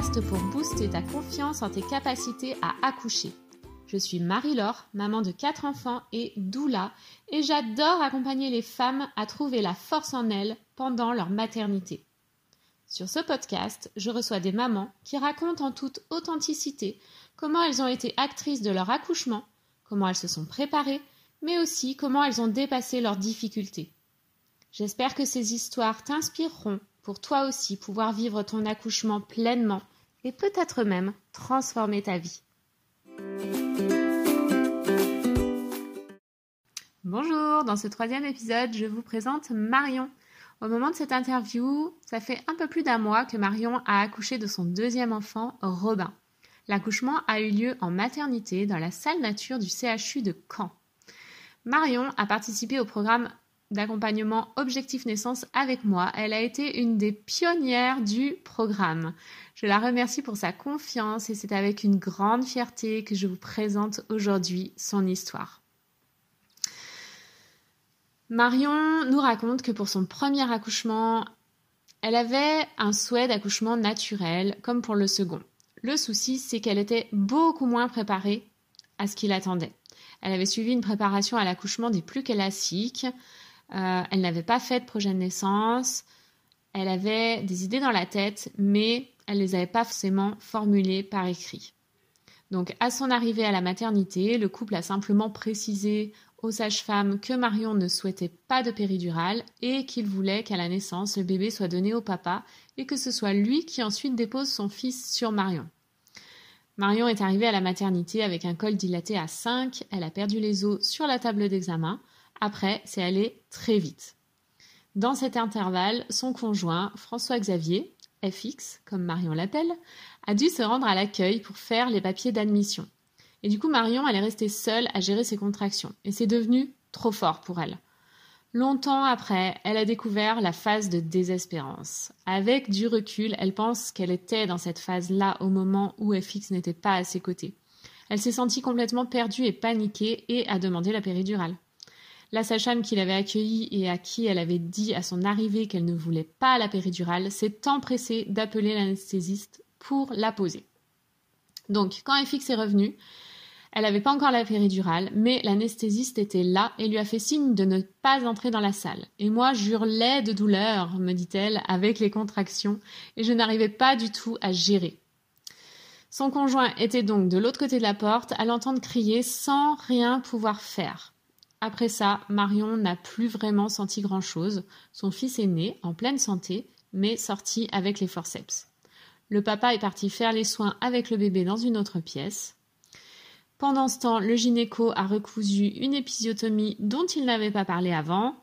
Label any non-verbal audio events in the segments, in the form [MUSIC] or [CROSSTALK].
pour booster ta confiance en tes capacités à accoucher. Je suis Marie-Laure, maman de quatre enfants et doula, et j'adore accompagner les femmes à trouver la force en elles pendant leur maternité. Sur ce podcast, je reçois des mamans qui racontent en toute authenticité comment elles ont été actrices de leur accouchement, comment elles se sont préparées, mais aussi comment elles ont dépassé leurs difficultés. J'espère que ces histoires t'inspireront pour toi aussi pouvoir vivre ton accouchement pleinement et peut-être même transformer ta vie. Bonjour, dans ce troisième épisode, je vous présente Marion. Au moment de cette interview, ça fait un peu plus d'un mois que Marion a accouché de son deuxième enfant, Robin. L'accouchement a eu lieu en maternité dans la salle nature du CHU de Caen. Marion a participé au programme d'accompagnement Objectif Naissance avec moi. Elle a été une des pionnières du programme. Je la remercie pour sa confiance et c'est avec une grande fierté que je vous présente aujourd'hui son histoire. Marion nous raconte que pour son premier accouchement, elle avait un souhait d'accouchement naturel comme pour le second. Le souci, c'est qu'elle était beaucoup moins préparée à ce qu'il attendait. Elle avait suivi une préparation à l'accouchement des plus classiques, euh, elle n'avait pas fait de projet de naissance. Elle avait des idées dans la tête, mais elle ne les avait pas forcément formulées par écrit. Donc, à son arrivée à la maternité, le couple a simplement précisé aux sages-femmes que Marion ne souhaitait pas de péridurale et qu'il voulait qu'à la naissance, le bébé soit donné au papa et que ce soit lui qui ensuite dépose son fils sur Marion. Marion est arrivée à la maternité avec un col dilaté à 5, elle a perdu les os sur la table d'examen, après, c'est allé très vite. Dans cet intervalle, son conjoint, François Xavier, FX, comme Marion l'appelle, a dû se rendre à l'accueil pour faire les papiers d'admission. Et du coup, Marion, elle est restée seule à gérer ses contractions. Et c'est devenu trop fort pour elle. Longtemps après, elle a découvert la phase de désespérance. Avec du recul, elle pense qu'elle était dans cette phase-là au moment où FX n'était pas à ses côtés. Elle s'est sentie complètement perdue et paniquée et a demandé la péridurale. La sage-femme qui l'avait accueillie et à qui elle avait dit à son arrivée qu'elle ne voulait pas la péridurale s'est empressée d'appeler l'anesthésiste pour la poser. Donc, quand FX est revenue, elle n'avait pas encore la péridurale, mais l'anesthésiste était là et lui a fait signe de ne pas entrer dans la salle. Et moi, j'hurlais de douleur, me dit-elle, avec les contractions, et je n'arrivais pas du tout à gérer. Son conjoint était donc de l'autre côté de la porte, à l'entendre crier sans rien pouvoir faire. Après ça, Marion n'a plus vraiment senti grand-chose. Son fils est né, en pleine santé, mais sorti avec les forceps. Le papa est parti faire les soins avec le bébé dans une autre pièce. Pendant ce temps, le gynéco a recousu une épisiotomie dont il n'avait pas parlé avant.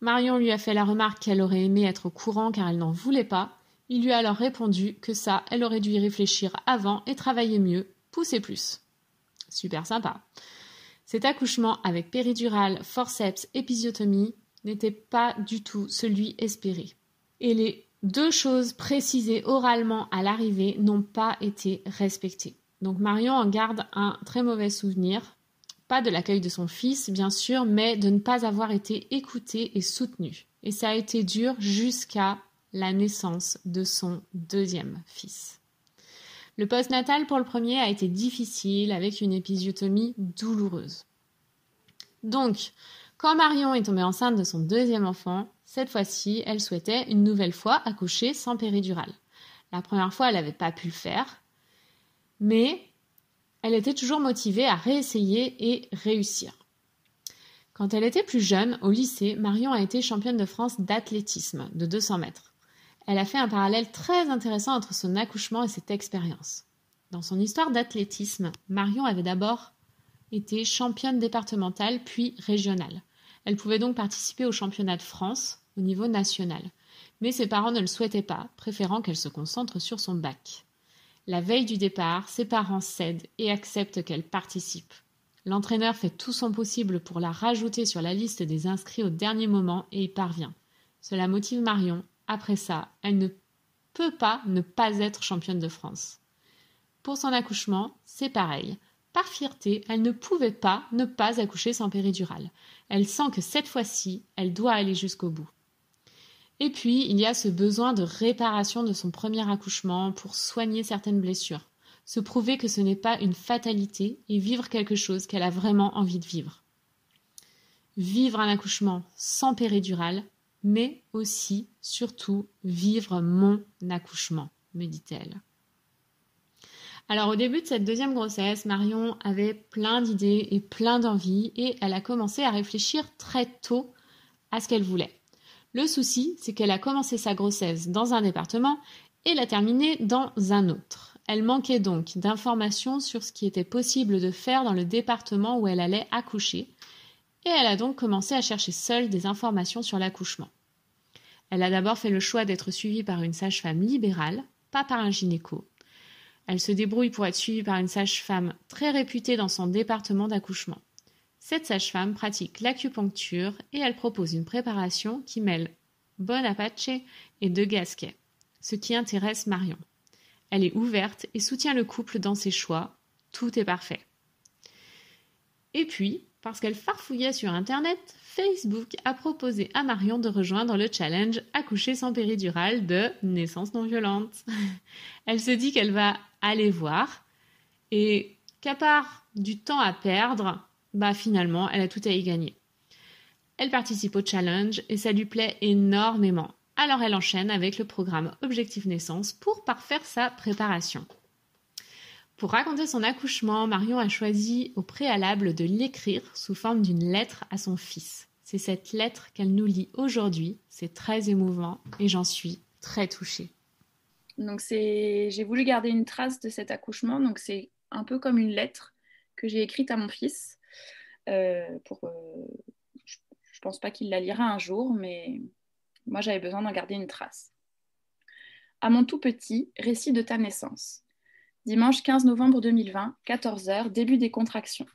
Marion lui a fait la remarque qu'elle aurait aimé être au courant car elle n'en voulait pas. Il lui a alors répondu que ça, elle aurait dû y réfléchir avant et travailler mieux, pousser plus. Super sympa. Cet accouchement avec péridurale, forceps, épisiotomie n'était pas du tout celui espéré. Et les deux choses précisées oralement à l'arrivée n'ont pas été respectées. Donc Marion en garde un très mauvais souvenir, pas de l'accueil de son fils bien sûr, mais de ne pas avoir été écoutée et soutenue. Et ça a été dur jusqu'à la naissance de son deuxième fils. Le postnatal pour le premier a été difficile avec une épisiotomie douloureuse. Donc, quand Marion est tombée enceinte de son deuxième enfant, cette fois-ci, elle souhaitait une nouvelle fois accoucher sans péridurale. La première fois, elle n'avait pas pu le faire, mais elle était toujours motivée à réessayer et réussir. Quand elle était plus jeune, au lycée, Marion a été championne de France d'athlétisme de 200 mètres elle a fait un parallèle très intéressant entre son accouchement et cette expérience. Dans son histoire d'athlétisme, Marion avait d'abord été championne départementale puis régionale. Elle pouvait donc participer au championnat de France au niveau national. Mais ses parents ne le souhaitaient pas, préférant qu'elle se concentre sur son bac. La veille du départ, ses parents cèdent et acceptent qu'elle participe. L'entraîneur fait tout son possible pour la rajouter sur la liste des inscrits au dernier moment et y parvient. Cela motive Marion après ça, elle ne peut pas ne pas être championne de France. Pour son accouchement, c'est pareil. Par fierté, elle ne pouvait pas ne pas accoucher sans péridurale. Elle sent que cette fois-ci, elle doit aller jusqu'au bout. Et puis, il y a ce besoin de réparation de son premier accouchement pour soigner certaines blessures, se prouver que ce n'est pas une fatalité et vivre quelque chose qu'elle a vraiment envie de vivre. Vivre un accouchement sans péridurale, mais aussi, surtout, vivre mon accouchement, me dit-elle. Alors au début de cette deuxième grossesse, Marion avait plein d'idées et plein d'envies et elle a commencé à réfléchir très tôt à ce qu'elle voulait. Le souci, c'est qu'elle a commencé sa grossesse dans un département et l'a terminée dans un autre. Elle manquait donc d'informations sur ce qui était possible de faire dans le département où elle allait accoucher et elle a donc commencé à chercher seule des informations sur l'accouchement. Elle a d'abord fait le choix d'être suivie par une sage-femme libérale, pas par un gynéco, elle se débrouille pour être suivie par une sage-femme très réputée dans son département d'accouchement. Cette sage-femme pratique l'acupuncture et elle propose une préparation qui mêle bon apache et de gasquet, ce qui intéresse Marion. Elle est ouverte et soutient le couple dans ses choix. Tout est parfait. Et puis, parce qu'elle farfouillait sur Internet, Facebook a proposé à Marion de rejoindre le challenge Accoucher sans péridurale de naissance non violente. [LAUGHS] elle se dit qu'elle va aller voir et qu'à part du temps à perdre, bah finalement, elle a tout à y gagner. Elle participe au challenge et ça lui plaît énormément. Alors elle enchaîne avec le programme Objectif Naissance pour parfaire sa préparation. Pour raconter son accouchement, Marion a choisi au préalable de l'écrire sous forme d'une lettre à son fils. C'est cette lettre qu'elle nous lit aujourd'hui. C'est très émouvant et j'en suis très touchée. Donc j'ai voulu garder une trace de cet accouchement. Donc c'est un peu comme une lettre que j'ai écrite à mon fils. Euh, pour, euh, je, ne pense pas qu'il la lira un jour, mais moi j'avais besoin d'en garder une trace. À mon tout petit, récit de ta naissance. Dimanche 15 novembre 2020, 14h, début des contractions.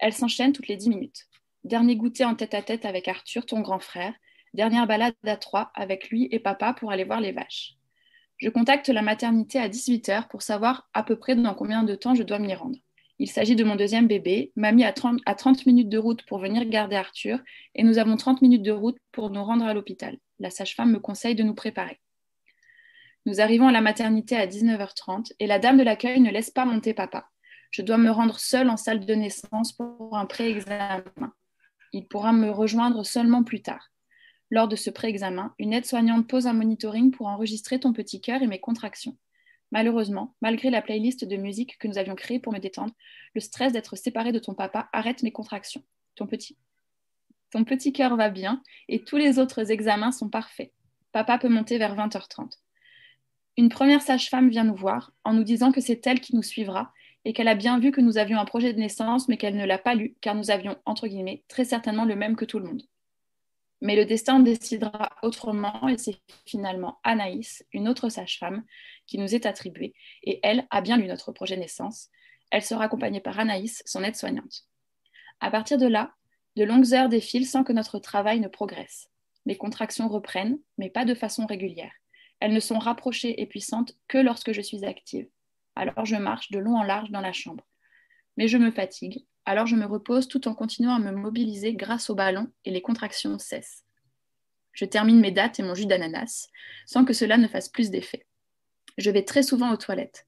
Elles s'enchaînent toutes les 10 minutes. Dernier goûter en tête à tête avec Arthur, ton grand frère. Dernière balade à trois avec lui et papa pour aller voir les vaches. Je contacte la maternité à 18h pour savoir à peu près dans combien de temps je dois m'y rendre. Il s'agit de mon deuxième bébé, mamie à 30, à 30 minutes de route pour venir garder Arthur, et nous avons 30 minutes de route pour nous rendre à l'hôpital. La sage-femme me conseille de nous préparer. Nous arrivons à la maternité à 19h30 et la dame de l'accueil ne laisse pas monter papa. Je dois me rendre seule en salle de naissance pour un pré-examen. Il pourra me rejoindre seulement plus tard. Lors de ce pré-examen, une aide-soignante pose un monitoring pour enregistrer ton petit cœur et mes contractions. Malheureusement, malgré la playlist de musique que nous avions créée pour me détendre, le stress d'être séparée de ton papa arrête mes contractions. Ton petit. Ton petit cœur va bien et tous les autres examens sont parfaits. Papa peut monter vers 20h30. Une première sage-femme vient nous voir en nous disant que c'est elle qui nous suivra et qu'elle a bien vu que nous avions un projet de naissance mais qu'elle ne l'a pas lu car nous avions, entre guillemets, très certainement le même que tout le monde. Mais le destin décidera autrement et c'est finalement Anaïs, une autre sage-femme, qui nous est attribuée. Et elle a bien lu notre projet naissance. Elle sera accompagnée par Anaïs, son aide-soignante. À partir de là, de longues heures défilent sans que notre travail ne progresse. Les contractions reprennent, mais pas de façon régulière. Elles ne sont rapprochées et puissantes que lorsque je suis active. Alors je marche de long en large dans la chambre. Mais je me fatigue, alors je me repose tout en continuant à me mobiliser grâce au ballon et les contractions cessent. Je termine mes dates et mon jus d'ananas, sans que cela ne fasse plus d'effet. Je vais très souvent aux toilettes.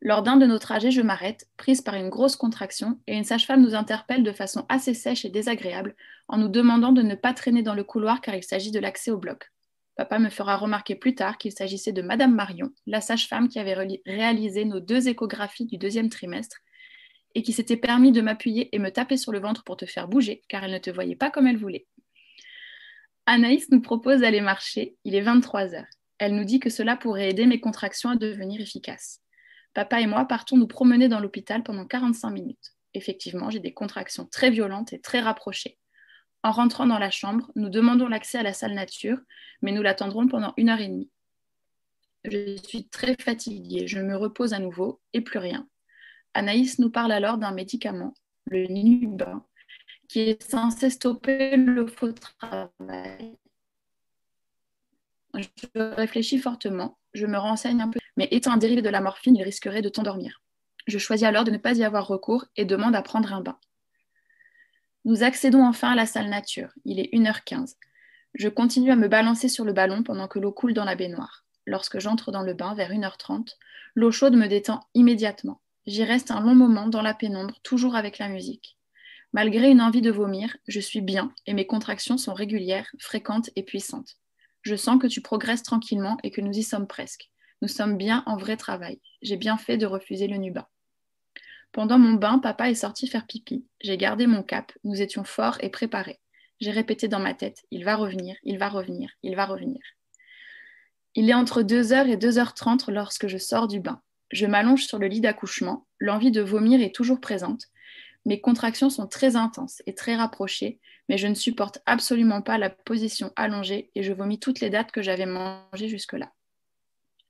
Lors d'un de nos trajets, je m'arrête, prise par une grosse contraction, et une sage-femme nous interpelle de façon assez sèche et désagréable en nous demandant de ne pas traîner dans le couloir car il s'agit de l'accès au bloc. Papa me fera remarquer plus tard qu'il s'agissait de Madame Marion, la sage-femme qui avait réalisé nos deux échographies du deuxième trimestre et qui s'était permis de m'appuyer et me taper sur le ventre pour te faire bouger, car elle ne te voyait pas comme elle voulait. Anaïs nous propose d'aller marcher, il est 23 heures. Elle nous dit que cela pourrait aider mes contractions à devenir efficaces. Papa et moi partons nous promener dans l'hôpital pendant 45 minutes. Effectivement, j'ai des contractions très violentes et très rapprochées. En rentrant dans la chambre, nous demandons l'accès à la salle nature, mais nous l'attendrons pendant une heure et demie. Je suis très fatiguée, je me repose à nouveau et plus rien. Anaïs nous parle alors d'un médicament, le Nubin, qui est censé stopper le faux travail. Je réfléchis fortement, je me renseigne un peu, mais étant un dérivé de la morphine, il risquerait de t'endormir. Je choisis alors de ne pas y avoir recours et demande à prendre un bain. Nous accédons enfin à la salle nature. Il est 1h15. Je continue à me balancer sur le ballon pendant que l'eau coule dans la baignoire. Lorsque j'entre dans le bain vers 1h30, l'eau chaude me détend immédiatement. J'y reste un long moment dans la pénombre, toujours avec la musique. Malgré une envie de vomir, je suis bien et mes contractions sont régulières, fréquentes et puissantes. Je sens que tu progresses tranquillement et que nous y sommes presque. Nous sommes bien en vrai travail. J'ai bien fait de refuser le nuba. Pendant mon bain, papa est sorti faire pipi. J'ai gardé mon cap. Nous étions forts et préparés. J'ai répété dans ma tête Il va revenir, il va revenir, il va revenir. Il est entre 2h et 2h30 lorsque je sors du bain. Je m'allonge sur le lit d'accouchement. L'envie de vomir est toujours présente. Mes contractions sont très intenses et très rapprochées, mais je ne supporte absolument pas la position allongée et je vomis toutes les dates que j'avais mangées jusque-là.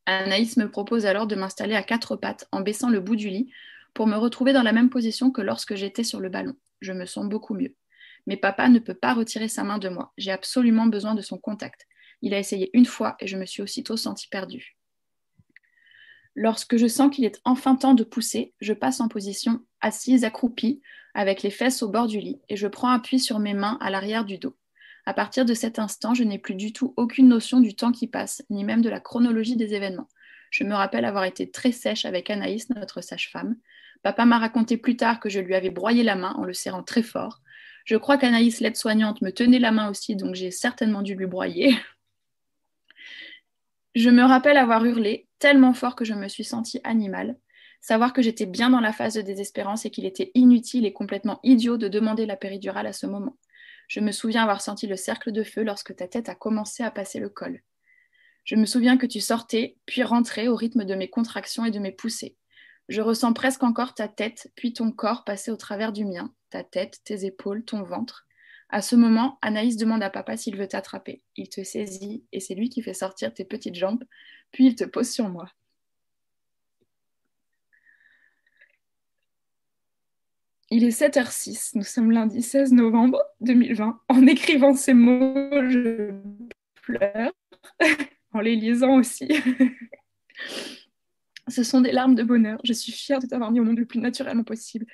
Anaïs me propose alors de m'installer à quatre pattes en baissant le bout du lit pour me retrouver dans la même position que lorsque j'étais sur le ballon. Je me sens beaucoup mieux. Mais papa ne peut pas retirer sa main de moi. J'ai absolument besoin de son contact. Il a essayé une fois et je me suis aussitôt sentie perdue. Lorsque je sens qu'il est enfin temps de pousser, je passe en position assise accroupie, avec les fesses au bord du lit, et je prends appui sur mes mains à l'arrière du dos. À partir de cet instant, je n'ai plus du tout aucune notion du temps qui passe, ni même de la chronologie des événements. Je me rappelle avoir été très sèche avec Anaïs, notre sage-femme. Papa m'a raconté plus tard que je lui avais broyé la main en le serrant très fort. Je crois qu'Anaïs, l'aide-soignante, me tenait la main aussi, donc j'ai certainement dû lui broyer. [LAUGHS] Je me rappelle avoir hurlé tellement fort que je me suis sentie animale, savoir que j'étais bien dans la phase de désespérance et qu'il était inutile et complètement idiot de demander la péridurale à ce moment. Je me souviens avoir senti le cercle de feu lorsque ta tête a commencé à passer le col. Je me souviens que tu sortais, puis rentrais au rythme de mes contractions et de mes poussées. Je ressens presque encore ta tête, puis ton corps passer au travers du mien, ta tête, tes épaules, ton ventre. À ce moment, Anaïs demande à papa s'il veut t'attraper. Il te saisit et c'est lui qui fait sortir tes petites jambes, puis il te pose sur moi. Il est 7h06, nous sommes lundi 16 novembre 2020. En écrivant ces mots, je pleure, [LAUGHS] les lisant aussi. [LAUGHS] Ce sont des larmes de bonheur. Je suis fière de t'avoir mis au monde le plus naturellement possible.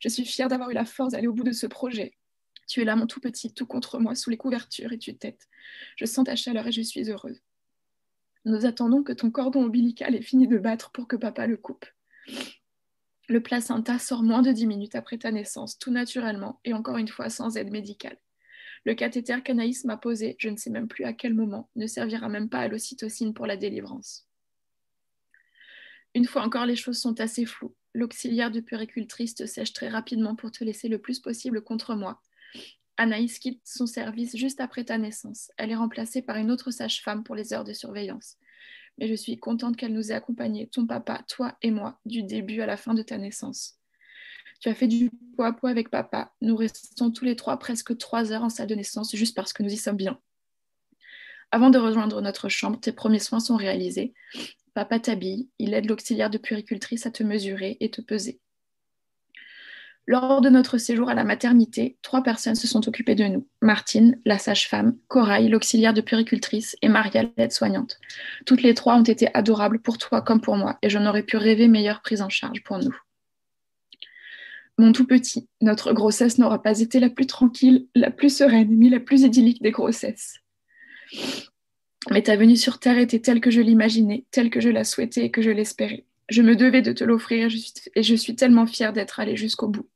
Je suis fière d'avoir eu la force d'aller au bout de ce projet. Tu es là, mon tout petit, tout contre moi, sous les couvertures, et tu têtes. Je sens ta chaleur et je suis heureuse. Nous attendons que ton cordon ombilical ait fini de battre pour que papa le coupe. Le placenta sort moins de 10 minutes après ta naissance, tout naturellement, et encore une fois sans aide médicale. Le cathéter qu'Anaïs m'a posé, je ne sais même plus à quel moment, ne servira même pas à l'ocytocine pour la délivrance. Une fois encore, les choses sont assez floues. L'auxiliaire de puricultrice te sèche très rapidement pour te laisser le plus possible contre moi, Anaïs quitte son service juste après ta naissance. Elle est remplacée par une autre sage-femme pour les heures de surveillance. Mais je suis contente qu'elle nous ait accompagnés, ton papa, toi et moi, du début à la fin de ta naissance. Tu as fait du poids à poids avec papa. Nous restons tous les trois presque trois heures en salle de naissance juste parce que nous y sommes bien. Avant de rejoindre notre chambre, tes premiers soins sont réalisés. Papa t'habille, il aide l'auxiliaire de puricultrice à te mesurer et te peser. Lors de notre séjour à la maternité, trois personnes se sont occupées de nous. Martine, la sage-femme, Corail, l'auxiliaire de puricultrice, et Maria, l'aide-soignante. Toutes les trois ont été adorables pour toi comme pour moi, et je n'aurais pu rêver meilleure prise en charge pour nous. Mon tout petit, notre grossesse n'aura pas été la plus tranquille, la plus sereine, ni la plus idyllique des grossesses. Mais ta venue sur Terre était telle que je l'imaginais, telle que je la souhaitais et que je l'espérais. Je me devais de te l'offrir et je suis tellement fière d'être allée jusqu'au bout.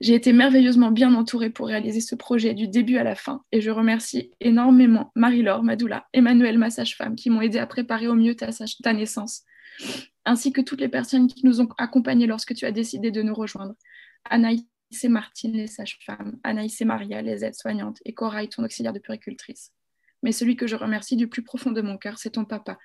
J'ai été merveilleusement bien entourée pour réaliser ce projet du début à la fin et je remercie énormément Marie-Laure, Madoula, Emmanuel, ma sage-femme, qui m'ont aidé à préparer au mieux ta naissance, ainsi que toutes les personnes qui nous ont accompagnés lorsque tu as décidé de nous rejoindre. Anaïs et Martine, les sages-femmes, Anaïs et Maria, les aides-soignantes, et Corail, ton auxiliaire de puricultrice. Mais celui que je remercie du plus profond de mon cœur, c'est ton papa,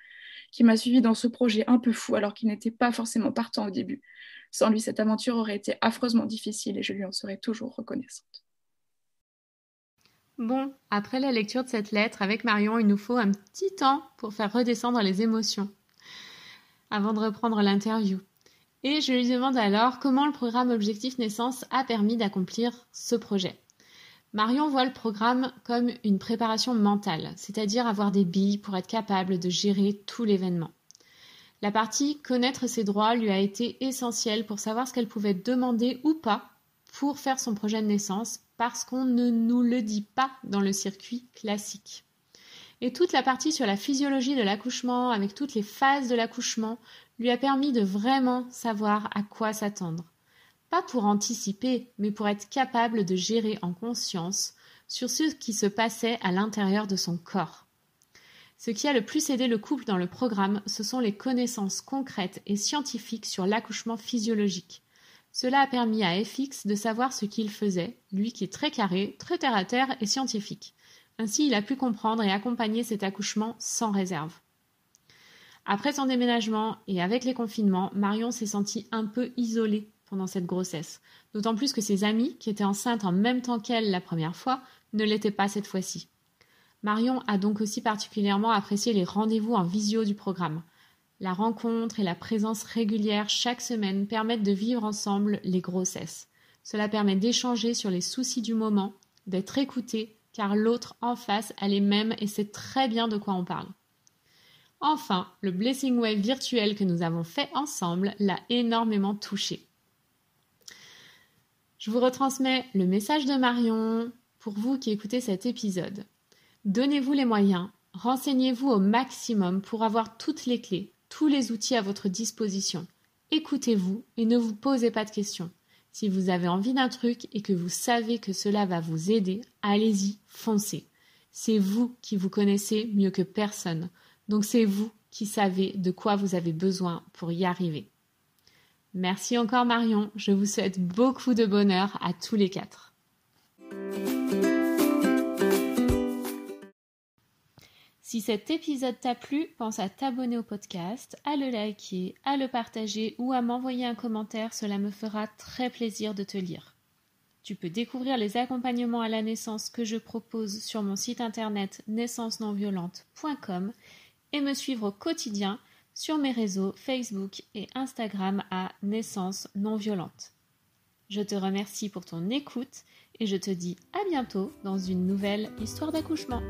qui m'a suivi dans ce projet un peu fou alors qu'il n'était pas forcément partant au début. Sans lui, cette aventure aurait été affreusement difficile et je lui en serais toujours reconnaissante. Bon, après la lecture de cette lettre avec Marion, il nous faut un petit temps pour faire redescendre les émotions avant de reprendre l'interview. Et je lui demande alors comment le programme Objectif Naissance a permis d'accomplir ce projet. Marion voit le programme comme une préparation mentale, c'est-à-dire avoir des billes pour être capable de gérer tout l'événement. La partie connaître ses droits lui a été essentielle pour savoir ce qu'elle pouvait demander ou pas pour faire son projet de naissance parce qu'on ne nous le dit pas dans le circuit classique. Et toute la partie sur la physiologie de l'accouchement, avec toutes les phases de l'accouchement, lui a permis de vraiment savoir à quoi s'attendre. Pas pour anticiper, mais pour être capable de gérer en conscience sur ce qui se passait à l'intérieur de son corps. Ce qui a le plus aidé le couple dans le programme, ce sont les connaissances concrètes et scientifiques sur l'accouchement physiologique. Cela a permis à FX de savoir ce qu'il faisait, lui qui est très carré, très terre à terre et scientifique. Ainsi, il a pu comprendre et accompagner cet accouchement sans réserve. Après son déménagement et avec les confinements, Marion s'est sentie un peu isolée pendant cette grossesse, d'autant plus que ses amies, qui étaient enceintes en même temps qu'elle la première fois, ne l'étaient pas cette fois-ci. Marion a donc aussi particulièrement apprécié les rendez-vous en visio du programme. La rencontre et la présence régulière chaque semaine permettent de vivre ensemble les grossesses. Cela permet d'échanger sur les soucis du moment, d'être écouté, car l'autre en face a les mêmes et sait très bien de quoi on parle. Enfin, le Blessing Wave virtuel que nous avons fait ensemble l'a énormément touché. Je vous retransmets le message de Marion pour vous qui écoutez cet épisode. Donnez-vous les moyens, renseignez-vous au maximum pour avoir toutes les clés, tous les outils à votre disposition. Écoutez-vous et ne vous posez pas de questions. Si vous avez envie d'un truc et que vous savez que cela va vous aider, allez-y, foncez. C'est vous qui vous connaissez mieux que personne. Donc c'est vous qui savez de quoi vous avez besoin pour y arriver. Merci encore Marion, je vous souhaite beaucoup de bonheur à tous les quatre. Si cet épisode t'a plu, pense à t'abonner au podcast, à le liker, à le partager ou à m'envoyer un commentaire, cela me fera très plaisir de te lire. Tu peux découvrir les accompagnements à la naissance que je propose sur mon site internet naissancenonviolente.com et me suivre au quotidien sur mes réseaux Facebook et Instagram à Naissance non violente. Je te remercie pour ton écoute et je te dis à bientôt dans une nouvelle histoire d'accouchement.